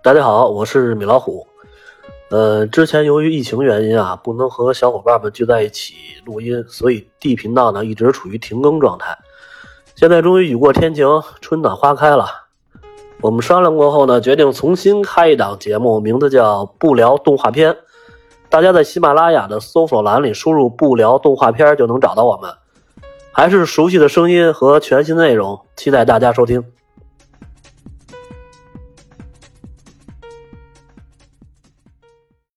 大家好，我是米老虎。呃，之前由于疫情原因啊，不能和小伙伴们聚在一起录音，所以 d 频道呢一直处于停更状态。现在终于雨过天晴，春暖花开了。我们商量过后呢，决定重新开一档节目，名字叫不聊动画片。大家在喜马拉雅的搜索栏里输入不聊动画片就能找到我们。还是熟悉的声音和全新内容，期待大家收听。